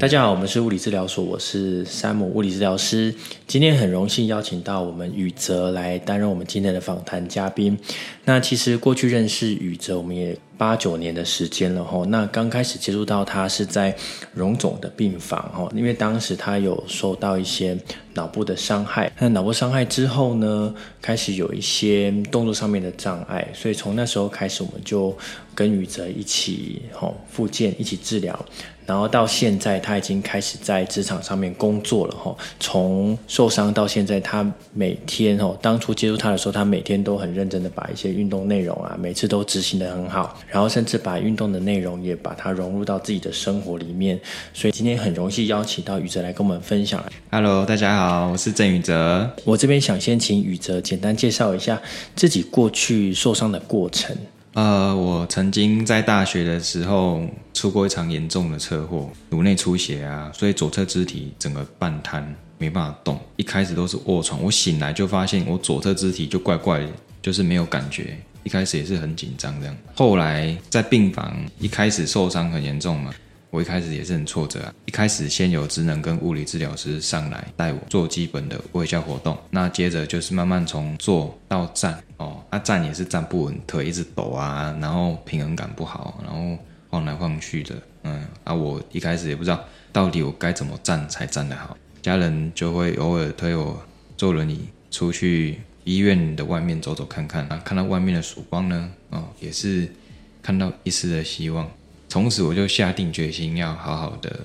大家好，我们是物理治疗所，我是山姆物理治疗师。今天很荣幸邀请到我们宇哲来担任我们今天的访谈嘉宾。那其实过去认识宇哲，我们也八九年的时间了哈。那刚开始接触到他是在荣总的病房哈，因为当时他有受到一些脑部的伤害。那脑部伤害之后呢，开始有一些动作上面的障碍，所以从那时候开始，我们就跟宇哲一起吼复健，一起治疗。然后到现在，他已经开始在职场上面工作了哈。从受伤到现在，他每天哈，当初接触他的时候，他每天都很认真的把一些运动内容啊，每次都执行的很好。然后甚至把运动的内容也把它融入到自己的生活里面。所以今天很荣幸邀请到宇哲来跟我们分享。Hello，大家，我是郑宇哲。我这边想先请宇哲简单介绍一下自己过去受伤的过程。呃，我曾经在大学的时候出过一场严重的车祸，颅内出血啊，所以左侧肢体整个半瘫，没办法动。一开始都是卧床，我醒来就发现我左侧肢体就怪怪的，就是没有感觉。一开始也是很紧张这样，后来在病房，一开始受伤很严重嘛。我一开始也是很挫折啊！一开始先有职能跟物理治疗师上来带我做基本的微笑活动，那接着就是慢慢从坐到站哦，啊站也是站不稳，腿一直抖啊，然后平衡感不好，然后晃来晃去的，嗯啊，我一开始也不知道到底我该怎么站才站得好，家人就会偶尔推我坐轮椅出去医院的外面走走看看啊，看到外面的曙光呢，哦也是看到一丝的希望。从此我就下定决心要好好的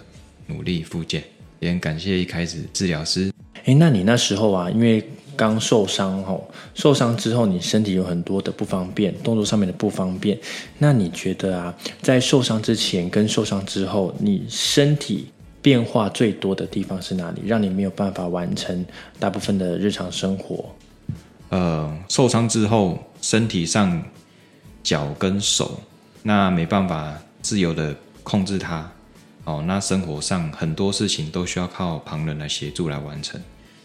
努力复健，也很感谢一开始治疗师。哎，那你那时候啊，因为刚受伤吼，受伤之后你身体有很多的不方便，动作上面的不方便。那你觉得啊，在受伤之前跟受伤之后，你身体变化最多的地方是哪里？让你没有办法完成大部分的日常生活？呃，受伤之后，身体上脚跟手那没办法。自由的控制它，哦，那生活上很多事情都需要靠旁人来协助来完成，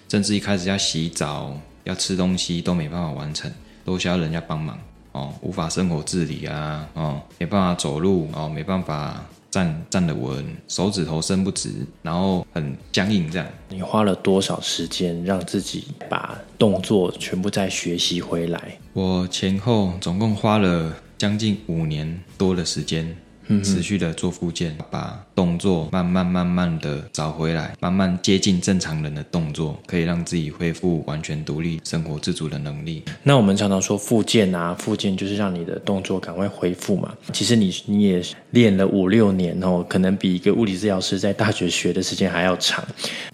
甚至一开始要洗澡、要吃东西都没办法完成，都需要人家帮忙，哦，无法生活自理啊，哦，没办法走路，哦，没办法站站得稳，手指头伸不直，然后很僵硬这样。你花了多少时间让自己把动作全部再学习回来？我前后总共花了将近五年多的时间。持续的做复健，把动作慢慢慢慢的找回来，慢慢接近正常人的动作，可以让自己恢复完全独立、生活自主的能力。那我们常常说复健啊，复健就是让你的动作赶快恢复嘛。其实你你也练了五六年哦，可能比一个物理治疗师在大学学的时间还要长。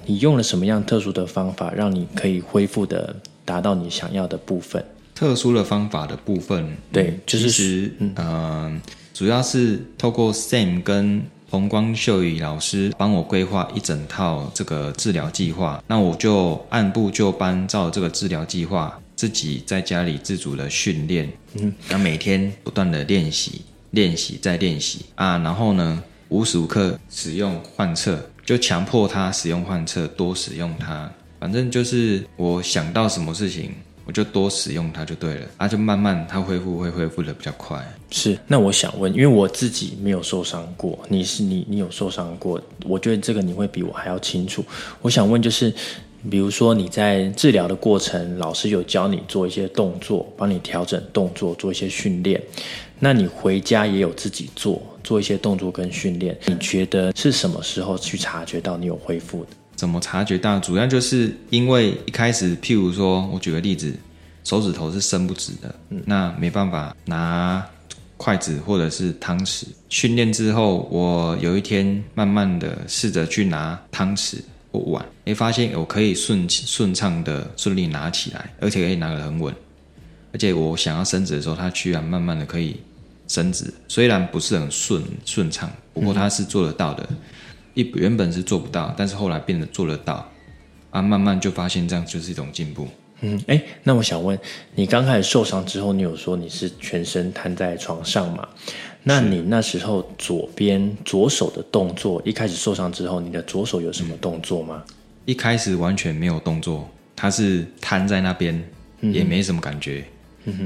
你用了什么样特殊的方法，让你可以恢复的达到你想要的部分？特殊的方法的部分，对，就是嗯。主要是透过 Sam 跟洪光秀宇老师帮我规划一整套这个治疗计划，那我就按部就班照这个治疗计划，自己在家里自主的训练，嗯，那每天不断的练习，练习再练习。啊，然后呢，无时无刻使用换侧，就强迫他使用换侧，多使用它，反正就是我想到什么事情。我就多使用它就对了，啊，就慢慢它恢复会恢复的比较快。是，那我想问，因为我自己没有受伤过，你是你你有受伤过，我觉得这个你会比我还要清楚。我想问就是，比如说你在治疗的过程，老师有教你做一些动作，帮你调整动作，做一些训练，那你回家也有自己做做一些动作跟训练，你觉得是什么时候去察觉到你有恢复的？怎么察觉到？主要就是因为一开始，譬如说，我举个例子，手指头是伸不直的，那没办法拿筷子或者是汤匙。训练之后，我有一天慢慢的试着去拿汤匙或碗，哎，发现我可以顺顺畅的顺利拿起来，而且可以拿得很稳。而且我想要伸直的时候，它居然慢慢的可以伸直，虽然不是很顺顺畅，不过它是做得到的。一原本是做不到，但是后来变得做得到，啊，慢慢就发现这样就是一种进步。嗯，哎，那我想问你，刚开始受伤之后，你有说你是全身瘫在床上吗？那你那时候左边左手的动作，一开始受伤之后，你的左手有什么动作吗？一开始完全没有动作，它是瘫在那边，也没什么感觉。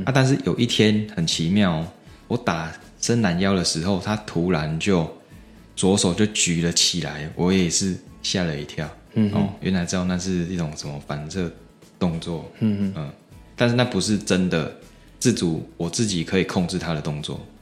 啊，但是有一天很奇妙，我打伸懒腰的时候，它突然就。左手就举了起来，我也是吓了一跳。嗯，哦，原来知道那是一种什么反射动作。嗯嗯，但是那不是真的自主，我自己可以控制他的动作。